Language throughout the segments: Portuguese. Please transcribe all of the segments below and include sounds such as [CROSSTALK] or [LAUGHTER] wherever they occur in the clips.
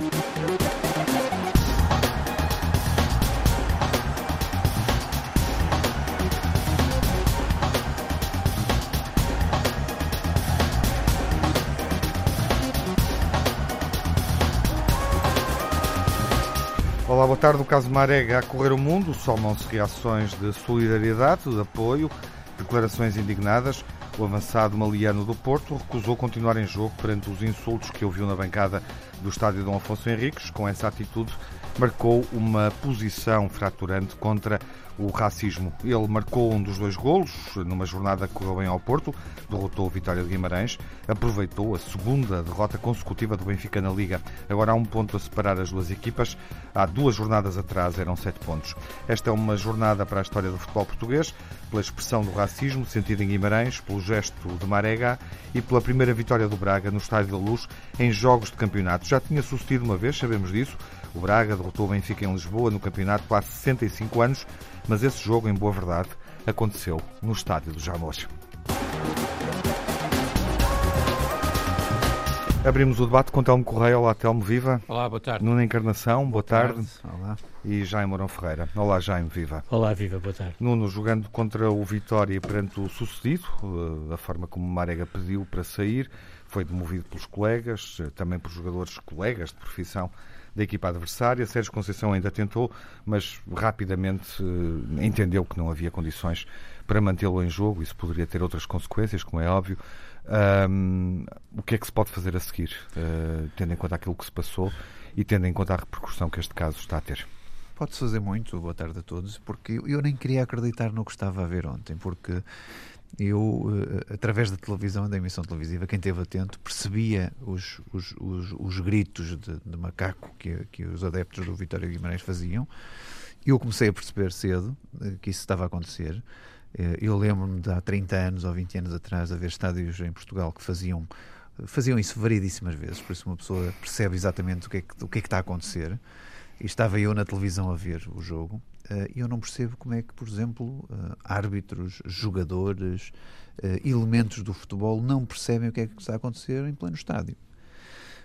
Olá, boa tarde. O caso Marega a correr o mundo, somam-se reações de solidariedade, de apoio, declarações indignadas. O avançado maliano do Porto recusou continuar em jogo perante os insultos que ouviu na bancada do estádio Dom Afonso Henriques. Com essa atitude, marcou uma posição fraturante contra o racismo. Ele marcou um dos dois golos numa jornada que correu bem ao Porto, derrotou o Vitória de Guimarães, aproveitou a segunda derrota consecutiva do Benfica na Liga. Agora há um ponto a separar as duas equipas. Há duas jornadas atrás eram sete pontos. Esta é uma jornada para a história do futebol português, pela expressão do racismo sentido em Guimarães, pelo gesto de Marega e pela primeira vitória do Braga no Estádio da Luz em jogos de campeonato. Já tinha sucedido uma vez, sabemos disso. O Braga derrotou o Benfica em Lisboa no campeonato há 65 anos, mas esse jogo, em boa verdade, aconteceu no Estádio do Jamor. Abrimos o debate com Telmo Correia. Olá, Telmo, viva. Olá, boa tarde. Nuna Encarnação, boa, boa tarde. tarde. Olá. E Jaime Mourão Ferreira. Olá, Jaime, viva. Olá, viva, boa tarde. Nuno, jogando contra o Vitória perante o sucedido, da forma como Marega pediu para sair, foi demovido pelos colegas, também por jogadores colegas de profissão da equipa adversária. Sérgio Conceição ainda tentou, mas rapidamente uh, entendeu que não havia condições para mantê-lo em jogo. Isso poderia ter outras consequências, como é óbvio. Um, o que é que se pode fazer a seguir, uh, tendo em conta aquilo que se passou e tendo em conta a repercussão que este caso está a ter? Pode-se fazer muito, boa tarde a todos, porque eu nem queria acreditar no que estava a ver ontem, porque eu, eh, através da televisão, da emissão televisiva, quem esteve atento percebia os, os, os, os gritos de, de, macaco que, que os adeptos do Vitória Guimarães faziam. Eu comecei a perceber cedo eh, que isso estava a acontecer. Eh, eu lembro-me de há 30 anos ou 20 anos atrás haver estádios em Portugal que faziam faziam isso variedíssimas vezes, por isso uma pessoa percebe exatamente o que é que, o que, é que está a acontecer. Estava eu na televisão a ver o jogo eh, e eu não percebo como é que, por exemplo, eh, árbitros, jogadores, eh, elementos do futebol não percebem o que é que está a acontecer em pleno estádio.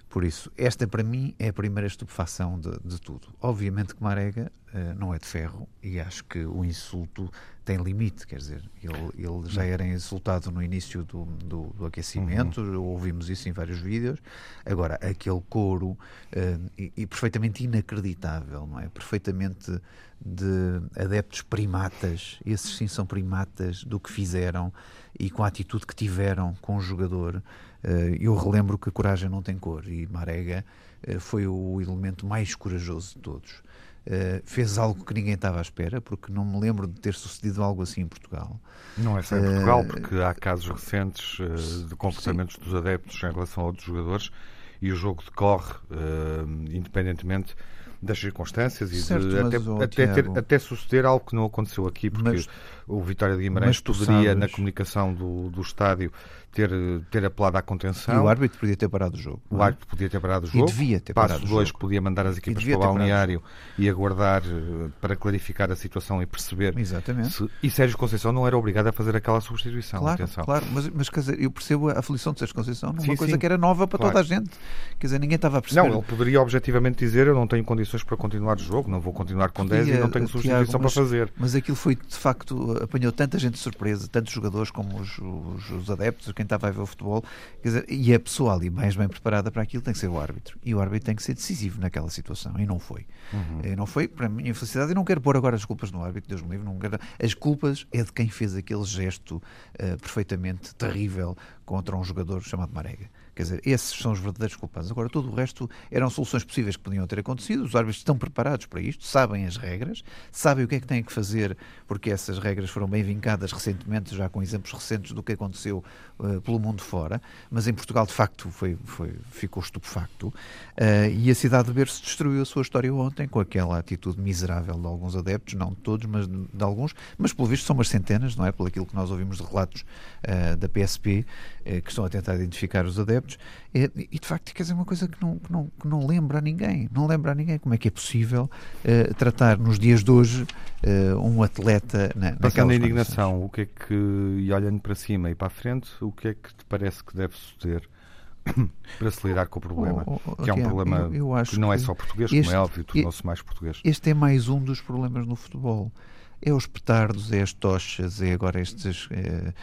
Por isso, esta para mim é a primeira estupefação de, de tudo. Obviamente que Marega uh, não é de ferro e acho que o insulto tem limite, quer dizer, ele, ele já era insultado no início do, do, do aquecimento, uhum. ouvimos isso em vários vídeos. Agora, aquele coro uh, e, e, perfeitamente inacreditável, não é? Perfeitamente de adeptos primatas, esses sim são primatas do que fizeram e com a atitude que tiveram com o jogador. Eh, eu relembro que coragem não tem cor e Marega eh, foi o elemento mais corajoso de todos. Uh, fez algo que ninguém estava à espera, porque não me lembro de ter sucedido algo assim em Portugal. Não é só em Portugal, uh, porque há casos recentes uh, de comportamentos sim. dos adeptos em relação a outros jogadores e o jogo decorre independentemente das circunstâncias e certo, de, até, oh, até, ter, até, suceder algo que não aconteceu aqui, porque mas, o Vitória de Guimarães poderia, sabes... na comunicação do, do estádio, ter, ter apelado à contenção. E o árbitro podia ter parado o jogo. O é? árbitro podia ter parado o jogo. E devia ter parado Passo 2 podia mandar as equipas para o balneário e aguardar eh, para clarificar a situação e perceber. Exatamente. Se... E Sérgio Conceição não era obrigado a fazer aquela substituição. Claro, atenção. claro. Mas, mas quer dizer, eu percebo a aflição de Sérgio Conceição numa sim, coisa sim. que era nova para claro. toda a gente. Quer dizer, ninguém estava a perceber. Não, ele poderia objetivamente dizer eu não tenho condições para continuar o jogo, não vou continuar com 10 e não tenho substituição mas, para fazer. Mas aquilo foi, de facto, apanhou tanta gente de surpresa, tantos jogadores como os, os, os adeptos, quem estava a ver o futebol, dizer, e a pessoa ali mais bem preparada para aquilo tem que ser o árbitro. E o árbitro tem que ser decisivo naquela situação. E não foi. Uhum. E não foi, para a minha felicidade. Eu não quero pôr agora as culpas no árbitro, Deus me livre. Não quero... As culpas é de quem fez aquele gesto uh, perfeitamente terrível contra um jogador chamado Marega. Quer dizer, esses são os verdadeiros culpados. Agora, todo o resto eram soluções possíveis que podiam ter acontecido. Os árbitros estão preparados para isto, sabem as regras, sabem o que é que têm que fazer, porque essas regras foram bem vincadas recentemente, já com exemplos recentes do que aconteceu uh, pelo mundo fora. Mas em Portugal, de facto, foi, foi, ficou estupefacto. Uh, e a cidade de Berço destruiu a sua história ontem com aquela atitude miserável de alguns adeptos, não de todos, mas de, de alguns. Mas, pelo visto, são umas centenas, não é? Pelo aquilo que nós ouvimos de relatos uh, da PSP, que estão a tentar identificar os adeptos E, e, de facto, quer dizer, uma coisa que não, que, não, que não lembra a ninguém. Não lembra a ninguém como é que é possível uh, tratar nos dias de hoje uh, um atleta na, Passando a indignação, o que é que, e olhando para cima e para a frente, o que é que te parece que deve suceder [COUGHS] para se lidar com o problema, oh, oh, que é um problema eu, eu que não é só português, este, como é óbvio, tornou-se mais português. Este é mais um dos problemas no futebol. É os petardos, é as tochas, é agora estes eh,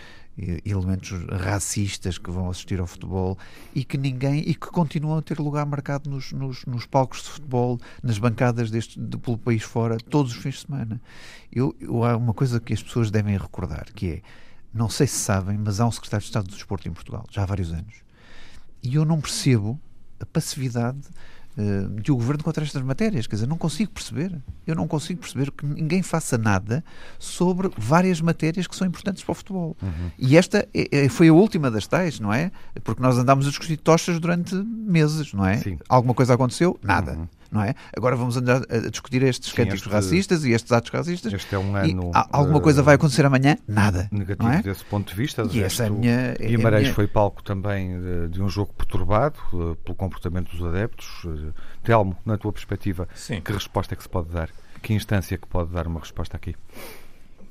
elementos racistas que vão assistir ao futebol e que ninguém e que continuam a ter lugar marcado nos, nos, nos palcos de futebol, nas bancadas deste, de, pelo país fora, todos os fins de semana. Eu, eu, há uma coisa que as pessoas devem recordar, que é, não sei se sabem, mas há um secretário de Estado do Desporto em Portugal, já há vários anos. E eu não percebo a passividade uh, de o governo contra estas matérias. Quer dizer, não consigo perceber. Eu não consigo perceber que ninguém faça nada sobre várias matérias que são importantes para o futebol. Uhum. E esta é, é, foi a última das tais, não é? Porque nós andámos a discutir tochas durante meses, não é? Sim. Alguma coisa aconteceu? Nada. Uhum não é? Agora vamos andar a discutir estes Sim, cânticos este, racistas e estes atos racistas. Este é um ano. alguma coisa eh, vai acontecer amanhã? Nada. Negativo é? desse ponto de vista. De e essa é a minha, é Guimarães minha... foi palco também de, de, um jogo perturbado uh, pelo comportamento dos adeptos. Uh, Telmo, na tua perspectiva, Sim. que resposta é que se pode dar? Que instância que pode dar uma resposta aqui?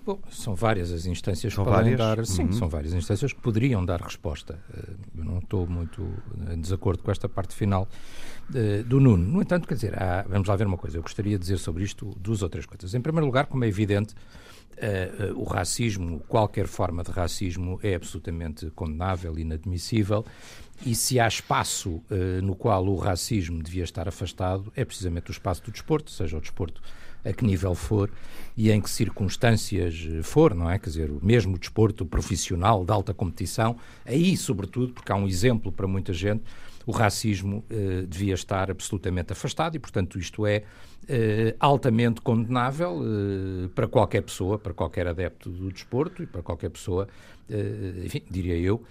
Bom, são várias as instâncias são que podem várias? dar. Sim, uhum. são várias instâncias que poderiam dar resposta. Eu não estou muito em desacordo com esta parte final do Nuno. No entanto, quer dizer, há, vamos lá ver uma coisa. Eu gostaria de dizer sobre isto duas ou três coisas. Em primeiro lugar, como é evidente, uh, uh, o racismo, qualquer forma de racismo, é absolutamente condenável, inadmissível. E se há espaço uh, no qual o racismo devia estar afastado, é precisamente o espaço do desporto, seja o desporto a que nível for e em que circunstâncias for, não é? Quer dizer, mesmo o desporto profissional de alta competição, aí, sobretudo, porque há um exemplo para muita gente, o racismo eh, devia estar absolutamente afastado e, portanto, isto é eh, altamente condenável eh, para qualquer pessoa, para qualquer adepto do desporto e para qualquer pessoa, enfim, diria eu,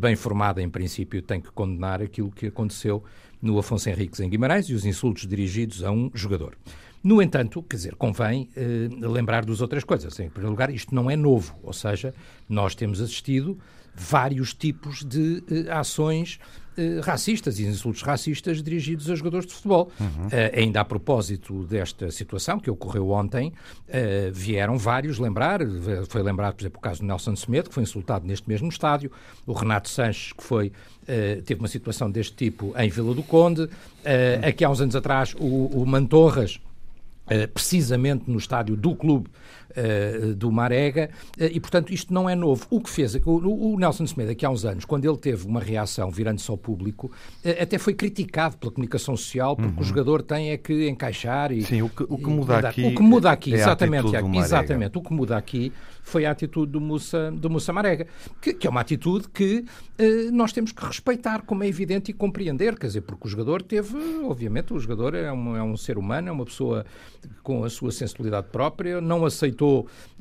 bem formada em princípio, tem que condenar aquilo que aconteceu no Afonso Henriques em Guimarães e os insultos dirigidos a um jogador. No entanto, quer dizer, convém eh, lembrar das outras coisas. Em primeiro lugar, isto não é novo, ou seja, nós temos assistido vários tipos de eh, ações eh, racistas e insultos racistas dirigidos a jogadores de futebol. Uhum. Uh, ainda a propósito desta situação que ocorreu ontem, uh, vieram vários lembrar, foi lembrado, por exemplo, o caso do Nelson Semedo, que foi insultado neste mesmo estádio, o Renato Sanches, que foi, teve uma situação deste tipo em Vila do Conde, uhum. aqui há uns anos atrás o, o Mantorras, precisamente no estádio do clube do Marega, uh, e portanto isto não é novo. O que fez, o, o Nelson Semedo, aqui há uns anos, quando ele teve uma reação virando-se ao público, uh, até foi criticado pela comunicação social, porque uhum. o jogador tem é que encaixar e. Sim, o que, o que muda aqui. O que muda aqui, é exatamente, exatamente. O que muda aqui foi a atitude do Musa, do Musa Marega, que, que é uma atitude que nós temos que respeitar, como é evidente, e compreender, quer dizer, porque o jogador teve, obviamente, o jogador é um, é um ser humano, é uma pessoa com a sua sensibilidade própria, não aceitou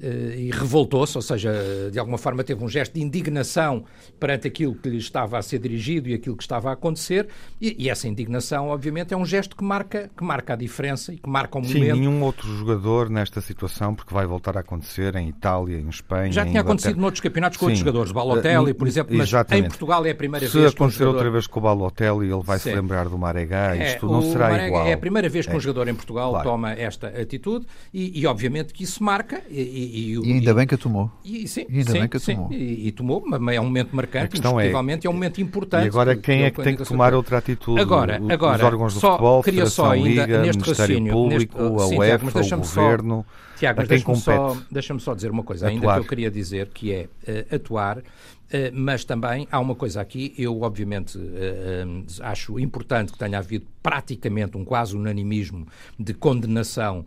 eh, e revoltou-se, ou seja, de alguma forma teve um gesto de indignação perante aquilo que lhe estava a ser dirigido e aquilo que estava a acontecer, e, e essa indignação, obviamente, é um gesto que marca, que marca a diferença e que marca um Sim, momento. Sim, nenhum outro jogador nesta situação, porque vai voltar a acontecer em Itália, em Espanha. Já tinha acontecido noutros campeonatos com Sim. outros jogadores, Balotelli, por exemplo, mas Exatamente. em Portugal é a primeira Se vez. Se acontecer jogador... outra vez com o Balotelli, ele vai Sim. se lembrar do Maregá, isto é, não será Marega igual. É a primeira vez que é. um jogador em Portugal claro. toma esta atitude e, e, obviamente que isso marca. E, e, e ainda bem que a tomou. E, sim, e ainda sim, bem que a tomou. E, tomou, mas é um momento marcante, indiscutivelmente é, é um momento importante. E agora quem é que tem que tomar outra atitude? Agora, agora Os órgãos do só, futebol, queria só ainda, Liga, neste Ministério Público, neste, a sim, UEFA, Tiago, o Governo... Só, Tiago, deixa-me só, deixa só dizer uma coisa, ainda atuar. que eu queria dizer, que é uh, atuar mas também há uma coisa aqui, eu obviamente uh, acho importante que tenha havido praticamente um quase unanimismo de condenação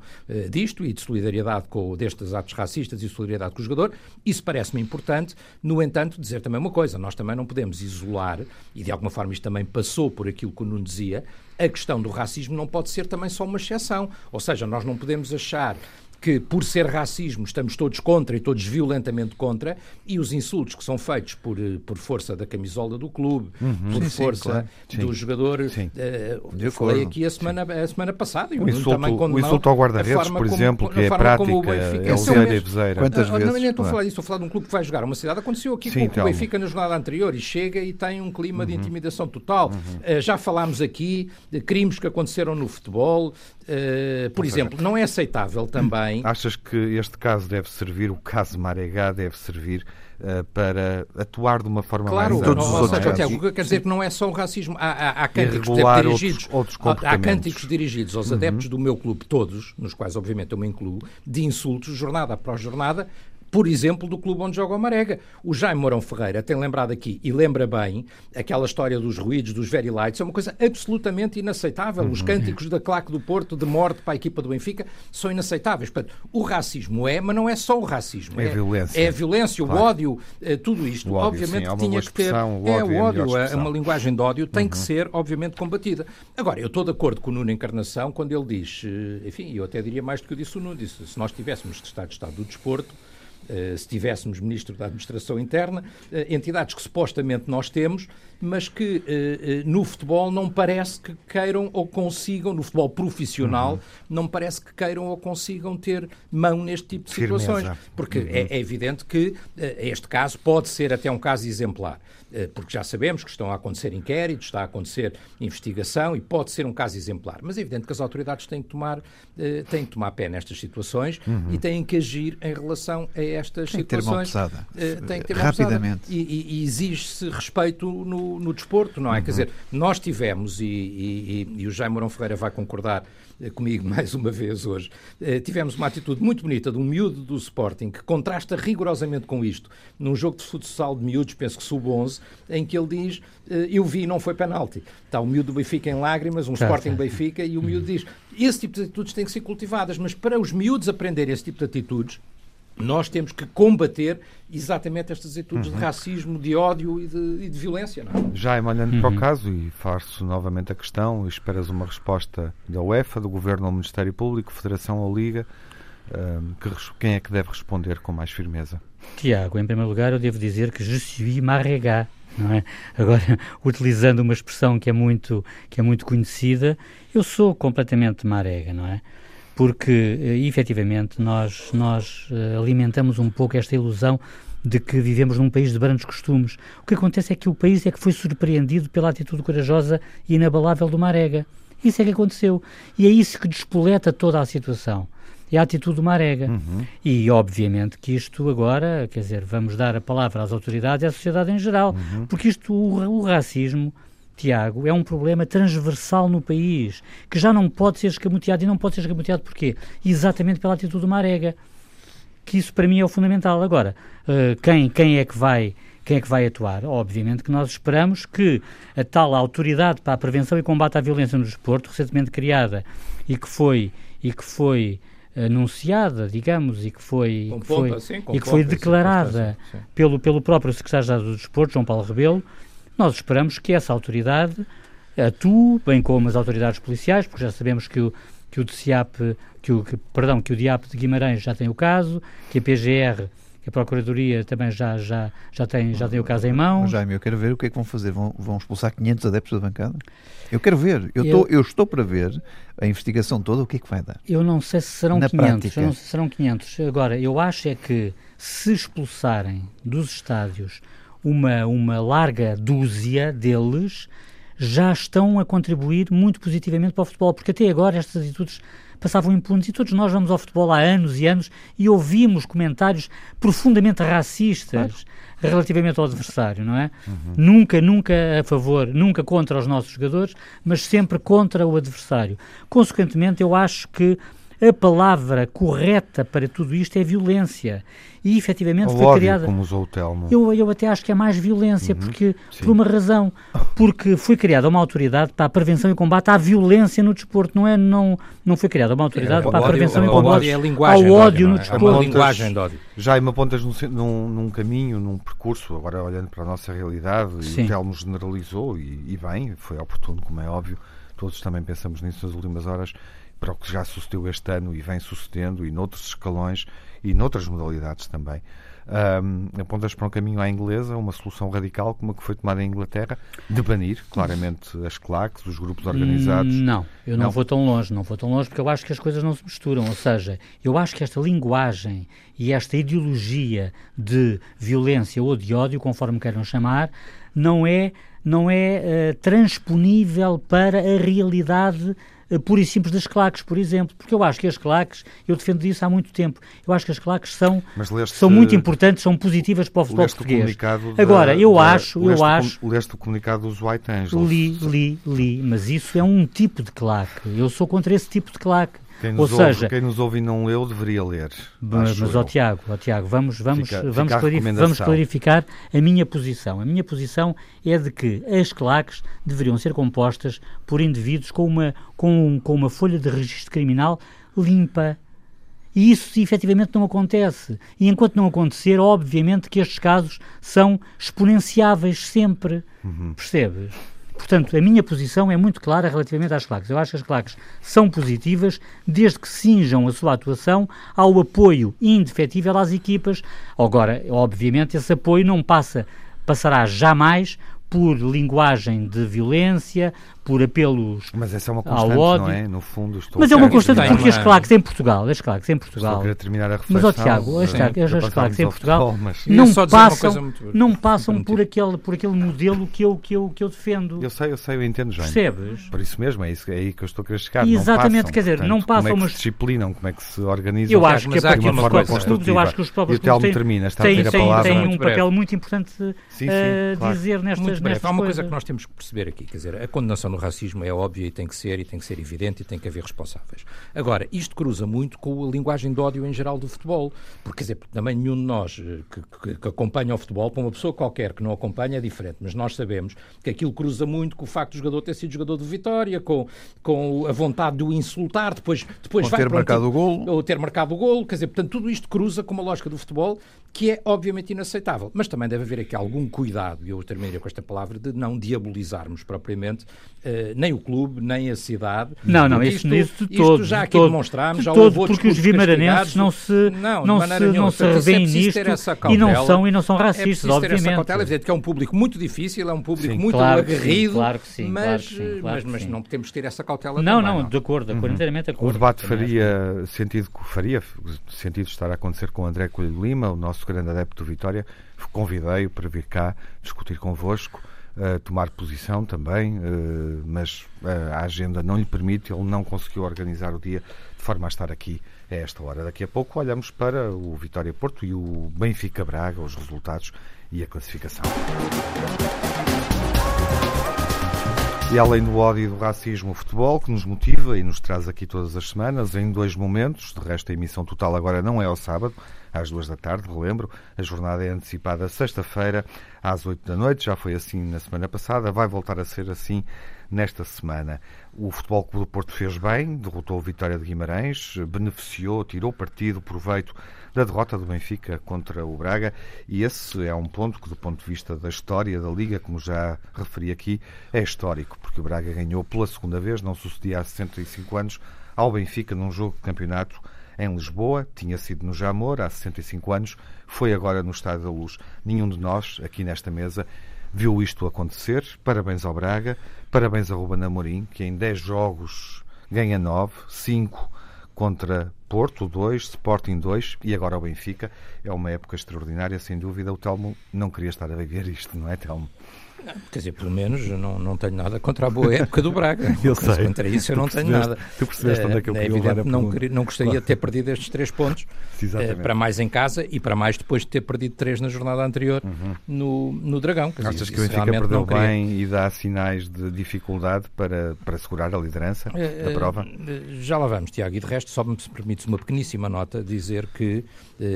disto e de solidariedade com destes atos racistas e solidariedade com o jogador. Isso parece-me importante. No entanto, dizer também uma coisa: nós também não podemos isolar, e de alguma forma isto também passou por aquilo que o Nuno dizia, a questão do racismo não pode ser também só uma exceção. Ou seja, nós não podemos achar que, por ser racismo, estamos todos contra e todos violentamente contra, e os insultos que são feitos por, eh, por força da camisola do clube, uhum. por sim, força sim, claro. do jogador. Sim. Uh, eu falei aqui a semana, a semana passada. o, insulto, o insulto ao guarda-redes, por exemplo, como, que é prática, é o Bezeira. Quantas vezes? Não, estou a falar disso, estou a falar de um clube que vai jogar uma cidade. Aconteceu aqui com o Benfica na jornada anterior e chega e tem um clima uhum. de intimidação total. Uhum. Uh, já falámos aqui de crimes que aconteceram no futebol. Uh, por exemplo, não é aceitável também. [CLEARS THROAT] Achas que este caso deve servir, o caso Maregá deve servir uh, para atuar de uma forma claro, mais Claro, ou seja, Tiago, quer dizer que não é só o racismo. Há, há, há cânticos dirigidos, outros, outros há, há cânticos dirigidos aos uhum. adeptos do meu clube, todos, nos quais obviamente eu me incluo, de insultos, jornada após jornada, por exemplo, do clube onde joga o Marega. O Jaime Mourão Ferreira tem lembrado aqui, e lembra bem, aquela história dos ruídos, dos very lights, é uma coisa absolutamente inaceitável. Uhum. Os cânticos da claque do Porto de morte para a equipa do Benfica são inaceitáveis. Portanto, o racismo é, mas não é só o racismo. É, é a violência. É a violência, claro. o ódio, é, tudo isto. Ódio, obviamente sim, tinha que ter. O é o ódio, é, uma linguagem de ódio, tem uhum. que ser, obviamente, combatida. Agora, eu estou de acordo com o Nuno Encarnação quando ele diz, eh, enfim, eu até diria mais do que eu disse o Nuno, disse, se nós tivéssemos de Estado de Estado do Desporto, eh, se tivéssemos Ministro da Administração Interna, eh, entidades que supostamente nós temos, mas que eh, no futebol não parece que queiram ou consigam, no futebol profissional, uhum. não parece que queiram ou consigam ter mão neste tipo de situações. Firmeza. Porque uhum. é, é, evidente que este caso pode ser até um caso exemplar. Eh, porque já sabemos que estão a acontecer inquéritos, está a acontecer investigação e pode ser um caso exemplar. Mas é evidente que as autoridades têm que tomar, eh, têm que tomar pé nestas situações uhum. e têm que agir em relação a estas tem situações. Que ter uma eh, tem que ter uma Rapidamente. E, e, e exige-se respeito no, no desporto, não é? Uhum. Quer dizer, nós tivemos, e, e, e o Jaime Mourão Ferreira vai concordar comigo [LAUGHS] mais uma vez hoje, tivemos uma atitude muito bonita de um miúdo do Sporting que contrasta rigorosamente com isto. Num jogo de futsal de miúdos, penso que sub-11, em que ele diz eh, eu vi não foi penalti. Está o miúdo do Benfica em lágrimas, um claro, Sporting Benfica, e o miúdo diz esse tipo de atitudes têm que ser cultivadas, mas para os miúdos aprenderem esse tipo de atitudes, nós temos que combater exatamente estas atitudes uhum. de racismo, de ódio e de, e de violência. Não é? Já olhando uhum. para o caso, e faço novamente a questão, esperas uma resposta da UEFA, do Governo ao Ministério Público, Federação ou Liga, um, que, quem é que deve responder com mais firmeza? Tiago, em primeiro lugar eu devo dizer que je suis marrega, não é? Agora, [LAUGHS] utilizando uma expressão que é muito, que é muito conhecida, eu sou completamente marega, não é? Porque, eh, efetivamente, nós, nós eh, alimentamos um pouco esta ilusão de que vivemos num país de brandos costumes. O que acontece é que o país é que foi surpreendido pela atitude corajosa e inabalável do Marega. Isso é que aconteceu. E é isso que despoleta toda a situação é a atitude do Marega. Uhum. E, obviamente, que isto agora, quer dizer, vamos dar a palavra às autoridades e à sociedade em geral, uhum. porque isto, o, o racismo, Tiago, é um problema transversal no país, que já não pode ser escamoteado. E não pode ser escamoteado porquê? Exatamente pela atitude do Marega. Que isso, para mim, é o fundamental. Agora, uh, quem, quem é que vai quem é que vai atuar? Obviamente que nós esperamos que a tal autoridade para a prevenção e combate à violência no desporto, recentemente criada e que foi e que foi anunciada, digamos, e que foi, que foi, sim, e que foi declarada pelo, pelo próprio secretário do Desporto, João Paulo Rebelo, nós esperamos que essa autoridade atue, bem como as autoridades policiais, porque já sabemos que o, que o DCIAP, que o, que, perdão, que o DIAP de Guimarães já tem o caso, que a PGR que a Procuradoria também já, já, já, tem, já tem o caso em mãos. Jaime, eu quero ver o que é que vão fazer. Vão, vão expulsar 500 adeptos da bancada? Eu quero ver. Eu, eu, tô, eu estou para ver a investigação toda, o que é que vai dar. Eu não sei se serão Na 500. Prática. Eu não sei se serão 500. Agora, eu acho é que se expulsarem dos estádios uma, uma larga dúzia deles, já estão a contribuir muito positivamente para o futebol, porque até agora estas atitudes passavam impunes e todos nós vamos ao futebol há anos e anos e ouvimos comentários profundamente racistas claro. relativamente ao adversário, não é? Uhum. Nunca, nunca a favor, nunca contra os nossos jogadores, mas sempre contra o adversário. Consequentemente, eu acho que a palavra correta para tudo isto é violência. E efetivamente foi criada. Como usou o Telmo. Eu, eu até acho que é mais violência, uhum, porque, sim. por uma razão. Porque foi criada uma autoridade para a prevenção e combate à violência no desporto. Não, é, não, não foi criada uma autoridade é, para a prevenção ódio, e combate é ao ódio no desporto. É uma linguagem de ódio. Já me apontas num, num, num, caminho, num percurso, agora olhando para a nossa realidade, sim. e o Telmo generalizou, e, e bem, foi oportuno, como é óbvio. Todos também pensamos nisso nas últimas horas para o que já sucedeu este ano e vem sucedendo, e noutros escalões e noutras modalidades também. Um, apontas para um caminho à inglesa, uma solução radical como a que foi tomada em Inglaterra, de banir claramente as claques, os grupos organizados. Não, eu não, não, vou tão longe, não vou tão longe porque eu acho que as coisas não se misturam. Ou seja, eu acho que esta linguagem e esta ideologia de violência ou de ódio, conforme queiram chamar, não é, não é uh, transponível para a realidade pura e simples das claques, por exemplo, porque eu acho que as claques, eu defendo isso há muito tempo, eu acho que as claques são, leste, são muito importantes, são positivas para o futebol português. Agora, eu da, acho, eu acho... O, leste o comunicado dos White Angels. Li, li, li, mas isso é um tipo de claque, eu sou contra esse tipo de claque. Quem nos, Ou ouve, seja, quem nos ouve e não leu deveria ler. Mas, mas ó, Tiago, ó, Tiago, vamos, vamos, fica, vamos, fica vamos clarificar a minha posição. A minha posição é de que as claques deveriam ser compostas por indivíduos com uma, com, com uma folha de registro criminal limpa. E isso efetivamente não acontece. E enquanto não acontecer, obviamente que estes casos são exponenciáveis sempre. Uhum. Percebes? Portanto, a minha posição é muito clara relativamente às claques. Eu acho que as claques são positivas desde que cinjam a sua atuação ao apoio indefetível às equipas. Agora, obviamente, esse apoio não passa, passará jamais por linguagem de violência, por apelos Mas essa é uma constante, não é? No fundo, estou Mas é uma constante porque as claques em Portugal, as claques em Portugal. Estou a terminar a reflexão. Mas, ó Tiago, as, claques, as claques em Portugal mas... não passam, não passam por aquele, por aquele modelo que eu, que, eu, que eu defendo. Eu sei, eu sei, eu entendo, João. Percebes? Por isso mesmo, é, isso, é aí que eu estou a querer chegar. Exatamente, passam, quer dizer, portanto, não passam... Como é que se disciplinam, como é que se organizam. Eu acho que é uma forma construtiva. Eu acho que os próprios clubes termina, está têm, um papel muito importante a dizer nestas coisas. Há uma coisa que nós temos que perceber aqui, quer dizer, a condenação do racismo é óbvia e tem que ser, e tem que ser evidente e tem que haver responsáveis. Agora, isto cruza muito com a linguagem de ódio em geral do futebol, porque, quer dizer, também nenhum de nós eh, que, que, que acompanha o futebol, para uma pessoa qualquer que não acompanha é diferente, mas nós sabemos que aquilo cruza muito com o facto do jogador ter sido jogador de Vitória, com, com a vontade de o insultar, depois, depois ou vai ter marcado o gol. Ou ter marcado o gol, quer dizer, portanto, tudo isto cruza com uma lógica do futebol que é obviamente inaceitável. Mas também deve haver aqui algum cuidado, e eu terminaria com esta palavra, de não diabolizarmos propriamente uh, nem o clube, nem a cidade. Não, não, isso, isto, isso de todo. Isto já aqui todo, demonstrámos, de já todo, porque os vimaranenses não se, não, não se, não se revêem nisto e não são, e não são racistas, é obviamente. Ter essa cautela, é evidente que é um público muito difícil, é um público sim, muito claro aguerrido, sim, claro que sim, mas, claro que sim, claro mas, mas não que ter essa cautela Não, também, não, de acordo, de acordo, uhum. inteiramente de acordo. O debate faria sentido, faria sentido estar a acontecer com o André Coelho Lima, o nosso grande adepto do Vitória, convidei-o para vir cá discutir convosco, uh, tomar posição também, uh, mas uh, a agenda não lhe permite, ele não conseguiu organizar o dia de forma a estar aqui a esta hora. Daqui a pouco olhamos para o Vitória Porto e o Benfica Braga, os resultados e a classificação. E além do ódio e do racismo, o futebol, que nos motiva e nos traz aqui todas as semanas, em dois momentos. De resto, a emissão total agora não é ao sábado, às duas da tarde, relembro. A jornada é antecipada sexta-feira, às oito da noite. Já foi assim na semana passada, vai voltar a ser assim nesta semana. O Futebol Clube do Porto fez bem, derrotou o Vitória de Guimarães, beneficiou, tirou partido, proveito da derrota do Benfica contra o Braga e esse é um ponto que, do ponto de vista da história da Liga, como já referi aqui, é histórico, porque o Braga ganhou pela segunda vez, não sucedia há 65 anos, ao Benfica num jogo de campeonato em Lisboa, tinha sido no Jamor há 65 anos, foi agora no Estádio da Luz. Nenhum de nós, aqui nesta mesa, viu isto acontecer. Parabéns ao Braga, parabéns a Ruben Amorim, que em 10 jogos ganha 9, 5 contra Porto 2, Sporting 2 e agora o Benfica. É uma época extraordinária, sem dúvida. O Telmo não queria estar a viver isto, não é, Telmo? Não, quer dizer, pelo menos eu não, não tenho nada contra a boa época do Braga. [LAUGHS] eu sei. Contra isso eu não tenho nada. Tu percebeste onde é que eu é, evidente não, não gostaria de ter perdido estes três pontos uh, para mais em casa e para mais depois de ter perdido três na jornada anterior uhum. no, no Dragão. Quer Achas dizer, que o Benfica perdeu bem e dá sinais de dificuldade para, para segurar a liderança uh, da prova? Uh, já lá vamos, Tiago. E de resto, só me permites uma pequeníssima nota dizer que,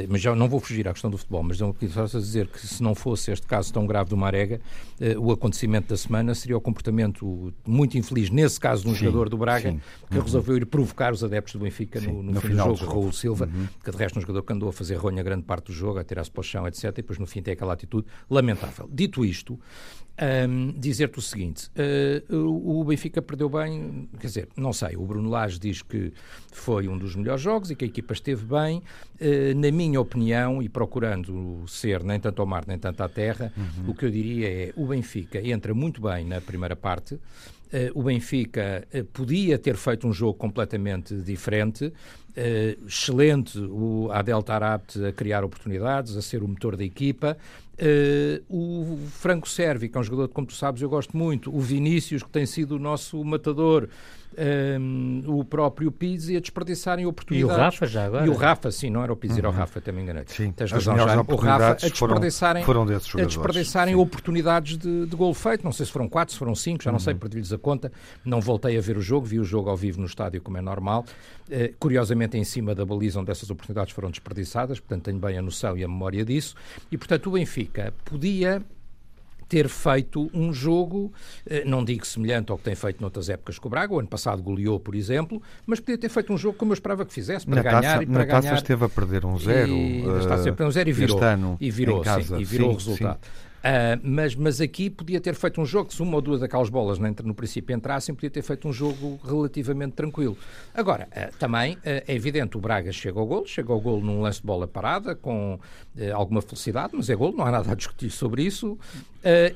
mas já não vou fugir à questão do futebol, mas não só dizer que se não fosse este caso tão grave do Marega, o acontecimento da semana seria o comportamento muito infeliz, nesse caso, de um jogador do Braga sim. que uhum. resolveu ir provocar os adeptos do Benfica sim, no, no, no, fim final do jogo, Raul Silva, uhum. que de resto um jogador que andou a fazer ronha grande parte do jogo, a tirar-se para o chão, etc. E depois no fim tem aquela atitude lamentável. Dito isto, um, dizer-te o seguinte: uh, o Benfica perdeu bem, quer dizer, não sei, o Bruno Lage diz que foi um dos melhores jogos e que a equipa esteve bem. Uh, na minha opinião, e procurando ser nem tanto ao mar nem tanto à terra, uhum. o que eu diria é: o Benfica entra muito bem na primeira parte. Uh, o Benfica uh, podia ter feito um jogo completamente diferente, uh, excelente o Adel Tarabt a criar oportunidades, a ser o motor da equipa, Uh, o Franco Servi, que é um jogador que, como tu sabes, eu gosto muito. O Vinícius, que tem sido o nosso matador. Um, o próprio Pizzi a desperdiçarem oportunidades. E o Rafa já agora? E o Rafa, sim, não era o Pizzi, uhum. era o uhum. Rafa, também enganei. Sim, Tens razão, já. O Rafa a desperdiçarem, foram, foram desses jogadores. A desperdiçarem sim. oportunidades de, de gol feito. Não sei se foram quatro, se foram cinco, já não uhum. sei, perdi-lhes a conta. Não voltei a ver o jogo, vi o jogo ao vivo no estádio, como é normal. Uh, curiosamente, em cima da baliza onde essas oportunidades foram desperdiçadas, portanto tenho bem a noção e a memória disso. E, portanto, o Benfica podia ter feito um jogo, eh, não digo semelhante ao que tem feito noutras épocas com o Braga, o ano passado goleou, por exemplo, mas podia ter feito um jogo como eu esperava que fizesse, para na ganhar taça, e para na ganhar. Taça esteve a perder um zero. E, uh, está sempre um zero e virou. Ano, e virou, sim, e virou sim, o resultado. Sim. Uh, mas, mas aqui podia ter feito um jogo, se uma ou duas daquelas bolas no, no princípio entrassem, podia ter feito um jogo relativamente tranquilo. Agora, uh, também uh, é evidente, o Braga chega ao gol, chega ao gol num lance de bola parada, com alguma felicidade, mas é gol, não há nada a discutir sobre isso.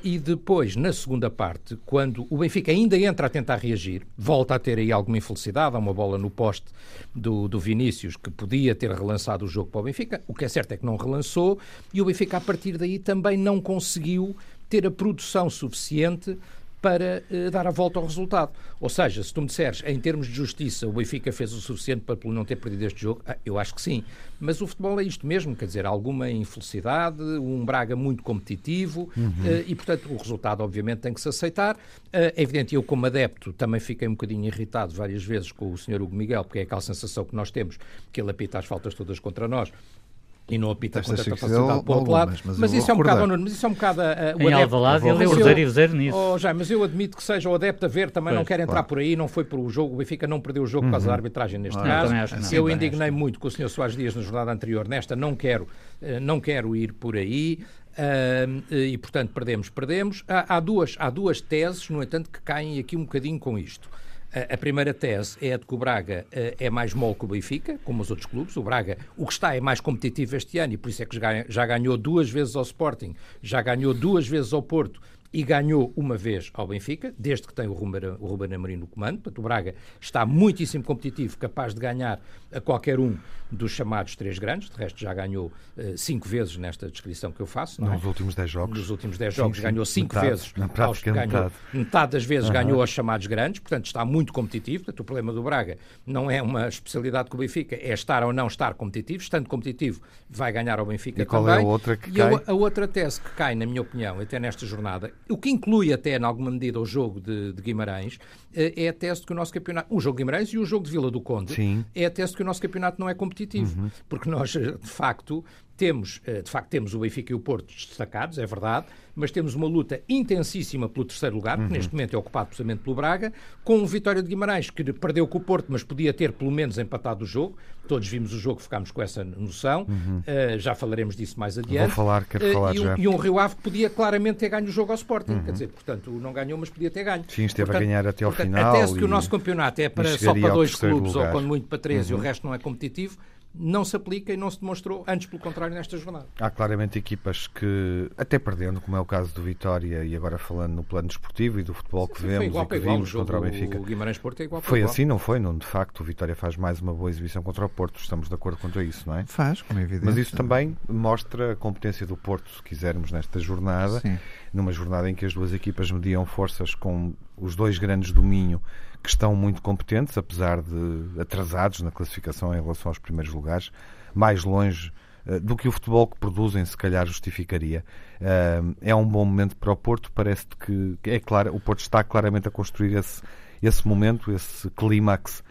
e depois, na segunda parte, quando o Benfica ainda entra a tentar reagir, volta a ter aí alguma infelicidade, há uma bola no poste do, do Vinícius que podia ter relançado o jogo para o Benfica, o que é certo é que não relançou, e o Benfica a partir daí também não conseguiu conseguiu ter a produção suficiente para uh, dar a volta ao resultado. Ou seja, se tu me disseres, em termos de justiça, o Benfica fez o suficiente para não ter perdido este jogo, ah, eu acho que sim. Mas o futebol é isto mesmo, quer dizer, alguma infelicidade, um Braga muito competitivo uhum. uh, e, portanto, o resultado, obviamente, tem que se aceitar. Uh, é evidente, eu, como adepto, também fiquei um bocadinho irritado várias vezes com o Sr. Hugo Miguel, porque é aquela sensação que nós temos que ele apita as faltas todas contra nós e não apita com tanta facilidade para o outro lado. Mas, mas isso é um bocado, Nuno, mas isso é um bocado uh, o em Alvalade ele é o zero e zero nisso. Oh, já, mas eu admito que seja o adepto a ver, também pois, não quer entrar claro. por aí, não foi por o jogo, o Benfica não perdeu o jogo uhum. por causa da arbitragem neste ah, caso. Eu, eu indignei muito com o Sr. Soares Dias na jornada anterior, nesta não quero, uh, não quero ir por aí. Uh, e portanto perdemos, perdemos. Há, há, duas, há duas teses, no entanto, que caem aqui um bocadinho com isto. A primeira tese é a de que o Braga eh, é mais mole que o Benfica, como os outros clubes. O Braga, o que está, é mais competitivo este ano e por isso é que já ganhou duas vezes ao Sporting, já ganhou duas vezes ao Porto e ganhou uma vez ao Benfica, desde que tem o Ruben, o Ruben Amorim no comando. Portanto, o Braga está muitíssimo competitivo, capaz de ganhar a qualquer um dos chamados três grandes. De resto, já ganhou uh, cinco vezes nesta descrição que eu faço. Não Nos é? últimos dez jogos. Nos últimos dez jogos sim, sim. ganhou cinco metade, vezes. Na prática, ganhou, metade. metade das vezes ganhou aos chamados grandes. Portanto, está muito competitivo. Portanto, o problema do Braga não é uma especialidade com o Benfica, é estar ou não estar competitivo. Estando competitivo, vai ganhar ao Benfica e qual também. é a outra que e cai? A, a outra tese que cai, na minha opinião, até nesta jornada, o que inclui até, em alguma medida, o jogo de, de Guimarães, eh, é a tese de que o nosso campeonato, o jogo de Guimarães e o jogo de Vila do Conde, Sim. é a tese de que o nosso campeonato não é competitivo. Uhum. Porque nós, eh, de facto, temos, eh, de facto, temos o Benfica e o Porto destacados, é verdade, mas temos uma luta intensíssima pelo terceiro lugar, que uhum. neste momento é ocupado precisamente pelo Braga, com o Vitória de Guimarães, que perdeu com o Porto, mas podia ter pelo menos empatado o jogo. Todos vimos o jogo, ficámos com essa noção. Uhum. Uh, já falaremos disso mais adiante. Vou falar, quero uh, falar e, já. Um, e um Rio Ave que podia claramente ter ganho o jogo ao Sporting. Uhum. Quer dizer, portanto, não ganhou, mas podia ter ganho. Sim, esteve portanto, a ganhar até ao portanto, final. A tese que o nosso campeonato é para, só para dois clubes, lugar. ou quando muito para três, uhum. e o resto não é competitivo, não se aplica e não se demonstrou, antes pelo contrário, nesta jornada. Há claramente equipas que, até perdendo, como é o caso do Vitória, e agora falando no plano desportivo e do futebol que vemos e que igual, vimos contra o Benfica. O Guimarães Porto é igual Foi igual. assim, não foi? Não, de facto, o Vitória faz mais uma boa exibição contra o Porto, estamos de acordo quanto a isso, não é? Faz, como é evidente. Mas isso também mostra a competência do Porto, se quisermos, nesta jornada, Sim. Numa jornada em que as duas equipas mediam forças com os dois grandes domínio que estão muito competentes, apesar de atrasados na classificação em relação aos primeiros lugares mais longe uh, do que o futebol que produzem, se calhar justificaria. Uh, é um bom momento para o Porto, parece que é claro, o Porto está claramente a construir esse, esse momento, esse clímax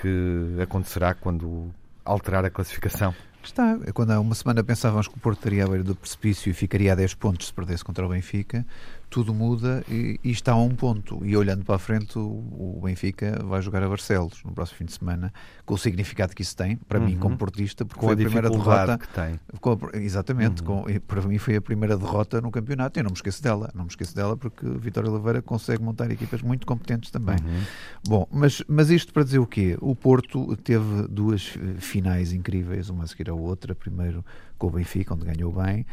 que acontecerá quando alterar a classificação. Está. Quando há uma semana pensávamos que o Porto estaria à beira do precipício e ficaria a 10 pontos se perdesse contra o Benfica, tudo muda e, e, está a um ponto. E olhando para a frente, o, o, Benfica vai jogar a Barcelos no próximo fim de semana, com o significado que isso tem, para uhum. mim, como portista, porque com foi a, a primeira derrota. que tem. Com, exatamente, uhum. com, para mim foi a primeira derrota no campeonato. Eu não me esqueço dela, não me esqueço dela porque Vitória Oliveira consegue montar equipas muito competentes também. Uhum. Bom, mas, mas isto para dizer o quê? O Porto teve duas eh, finais incríveis, uma a seguir a outra. Primeiro com o Benfica, onde ganhou bem.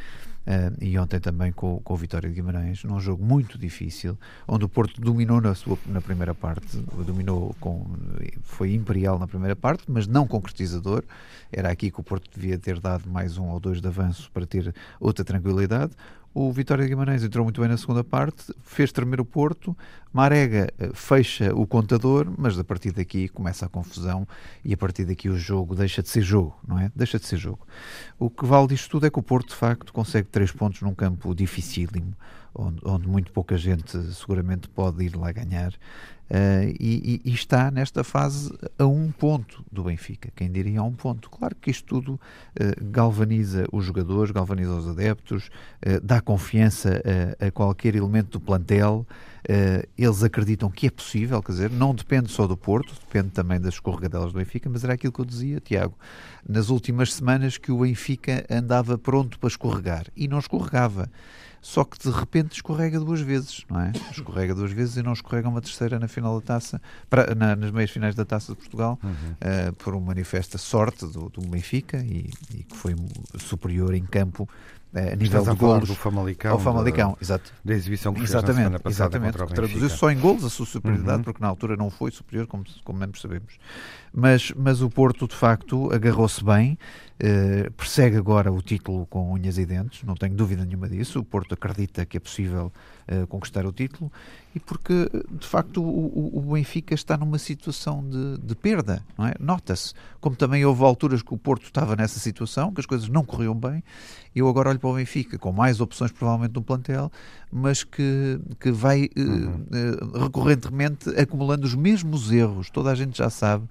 Uh, e ontem também com, com o Vitória de Guimarães, num jogo muito difícil, onde o Porto dominou na, sua, na primeira parte, dominou com, foi imperial na primeira parte, mas não concretizador. Era aqui que o Porto devia ter dado mais um ou dois de avanço para ter outra tranquilidade. O Vitória de Guimarães entrou muito bem na segunda parte, fez tremer o Porto, Marega eh, fecha o contador, mas a partir daqui começa a confusão e a partir daqui o jogo deixa de ser jogo, não é? Deixa de ser jogo. O que vale disto tudo é que o Porto, de facto, consegue três pontos num campo dificílimo, onde, onde muito pouca gente seguramente pode ir lá ganhar. Uh, e, e, está nesta fase a um ponto do Benfica, quem diria a um ponto. Claro que isto tudo uh, galvaniza os jogadores, galvaniza os adeptos, uh, dá confiança a, a, qualquer elemento do plantel. eles acreditam que é possível, quer dizer, não depende só do Porto, depende também das escorregadelas do Benfica, mas era aquilo que eu dizia, Tiago, nas últimas semanas que o Benfica andava pronto para escorregar e não escorregava só que de repente escorrega duas vezes, não é? Escorrega duas vezes e não escorrega uma terceira na final da taça, para, na, nas meias finais da taça de Portugal, uhum. uh, por uma manifesta sorte do, do Benfica e, e, que foi superior em campo a nível de golos. do Famalicão. Ao Famalicão, da, exato. Da exibição que exatamente, fez na semana passada exatamente, Traduziu só em golos a sua superioridade, uhum. porque na altura não foi superior, como, como ambos sabemos. Mas, mas o Porto, de facto, agarrou-se bem, eh, persegue agora o título com unhas e dentes, não tenho dúvida nenhuma disso. O Porto acredita que é possível uh, conquistar o título e porque, de facto, o, o, Benfica está numa situação de, de perda, não é? Nota-se. Como também houve alturas que o Porto estava nessa situação, que as coisas não corriam bem. Eu agora olho para o Benfica com mais opções, provavelmente, no plantel, mas que, que vai uhum. recorrentemente acumulando os mesmos erros. Toda a gente já sabe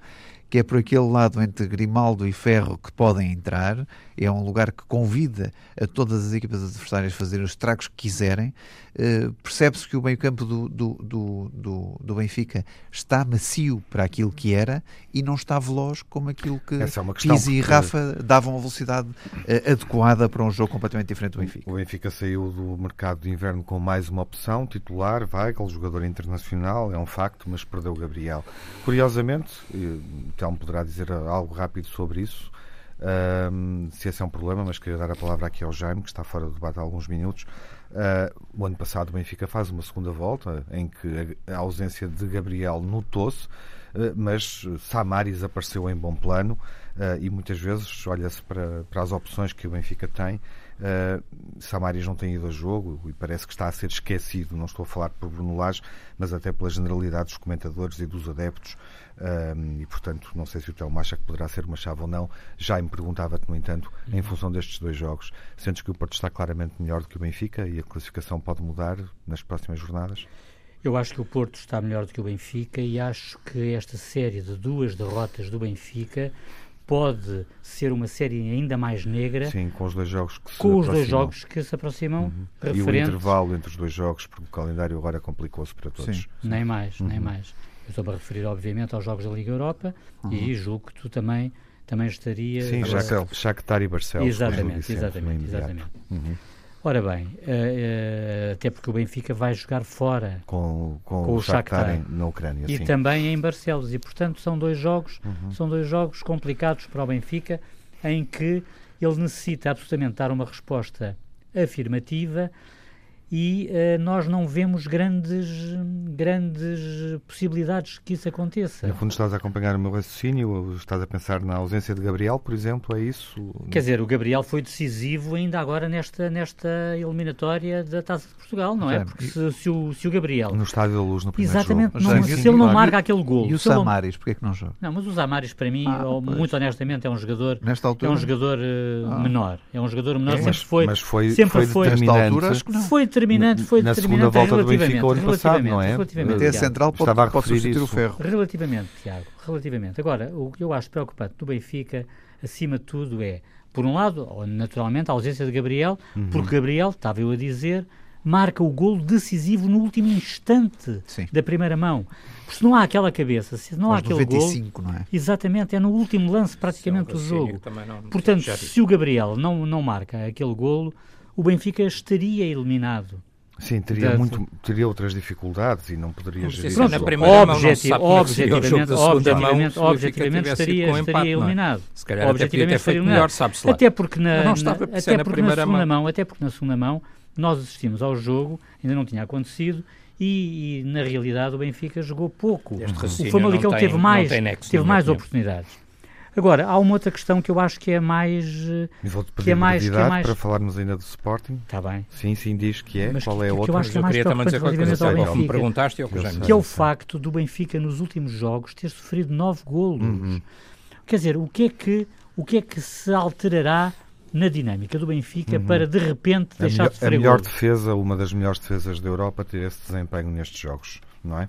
que é por aquele lado entre Grimaldo e Ferro que podem entrar. É um lugar que convida a todas as equipas adversárias a fazer os tragos que quiserem. Uh, Percebe-se que o meio-campo do, do, do, do, Benfica está macio para aquilo que era e não está veloz como aquilo que é Pizzi e Rafa davam a velocidade uh, adequada para um jogo completamente diferente do Benfica. O Benfica saiu do mercado de inverno com mais uma opção, titular, Weigl, jogador internacional, é um facto, mas perdeu o Gabriel. Curiosamente, Telmo poderá dizer algo rápido sobre isso, se esse é um problema, mas queria dar a palavra aqui ao Jaime, que está fora do debate há alguns minutos. Uh, o ano passado o Benfica faz uma segunda volta em que a, ausência de Gabriel notou-se, uh, mas Samaris apareceu em bom plano uh, e muitas vezes olha-se para, para as opções que o Benfica tem Uh, Samaris não tem ido a jogo e parece que está a ser esquecido. Não estou a falar por Bruno Lage, mas até pela generalidade dos comentadores e dos adeptos. Uh, e, portanto, não sei se o Telmo acha que poderá ser uma chave ou não. Já me perguntava-te, no entanto, em função destes dois jogos, sentes que o Porto está claramente melhor do que o Benfica e a classificação pode mudar nas próximas jornadas? Eu acho que o Porto está melhor do que o Benfica e acho que esta série de duas derrotas do Benfica pode ser uma série ainda mais negra. Sim, com os dois jogos que se Com os dois jogos que se aproximam. Uhum. E o intervalo entre os dois jogos, porque o calendário agora complicou-se para todos. Sim. Sim. Nem mais, uhum. nem mais. Eu estou a referir, obviamente, aos jogos da Liga Europa uhum. e julgo que tu também, também estaria... Sim, Shakhtar e Barcelos. Exatamente, exatamente, exatamente. Ora bem, uh, uh, até porque o Benfica vai jogar fora com, com, com o Shakhtar, Shakhtar na Ucrânia e sim. também em Barcelos e portanto são dois jogos uhum. são dois jogos complicados para o Benfica em que ele necessita absolutamente dar uma resposta afirmativa e uh, nós não vemos grandes, grandes possibilidades que isso aconteça. No fundo estás a acompanhar o meu raciocínio, estás a pensar na ausência de Gabriel, por exemplo, é isso? Quer dizer, o Gabriel foi decisivo ainda agora nesta, nesta eliminatória da Taça de Portugal, não é? Porque se, se, o, se o Gabriel... No Estádio da Luz, no primeiro Exatamente, jogo. Não, se ele não marca aquele gol... E o Samaris, porquê é que não joga? Não, mas o Samaris para mim, ah, muito honestamente, é um jogador... Nesta altura? É um jogador uh, ah. menor. É um jogador menor, é, sempre foi... Mas foi, sempre foi, foi determinante. Foi determinante, foi na segunda volta do Benfica o ano passado, não é? Relativamente, Até a central pode, Estava a pode substituir isso. o ferro. Relativamente, Tiago, relativamente. Agora, o que eu acho preocupante do Benfica, acima de tudo, é, por um lado, naturalmente, a ausência de Gabriel, uhum. porque Gabriel, estava eu a dizer, marca o golo decisivo no último instante Sim. da primeira mão. Porque se não há aquela cabeça, se não há aquele 95, gol, não é? exatamente, é no último lance praticamente do jogo. Portanto, se o Gabriel não, não marca aquele golo, o Benfica estaria eliminado. Sim, teria, muito, teria outras dificuldades e não poderia gerir isso. Na primeira Objeti mão, objetivamente, objetivamente, objetivamente estaria, estaria empate, eliminado. Se calhar objetivamente até estaria melhor, sabe-se lá. Até porque na, não na, até na, porque na segunda mão. mão, até porque na segunda mão nós assistimos ao jogo, ainda não tinha acontecido e, e na realidade o Benfica jogou pouco. o Famalicão teve mais, teve mais oportunidades. Agora, há uma outra questão que eu acho que é mais. E vou-te pedir que é mais, que é mais... para falarmos ainda do Sporting. Está bem. Sim, sim, diz que é. Mas Qual que, é a outra? Que eu acho que é mais preocupante relativamente ao Benfica. Me perguntaste, eu já que é o facto do Benfica, nos últimos jogos, ter sofrido nove golos. Uhum. Quer dizer, o que é que, o que, é que se alterará na dinâmica do Benfica uhum. para de repente deixar melhor, de sofrer A melhor golos? defesa, uma das melhores defesas da Europa, ter esse desempenho nestes jogos, não é?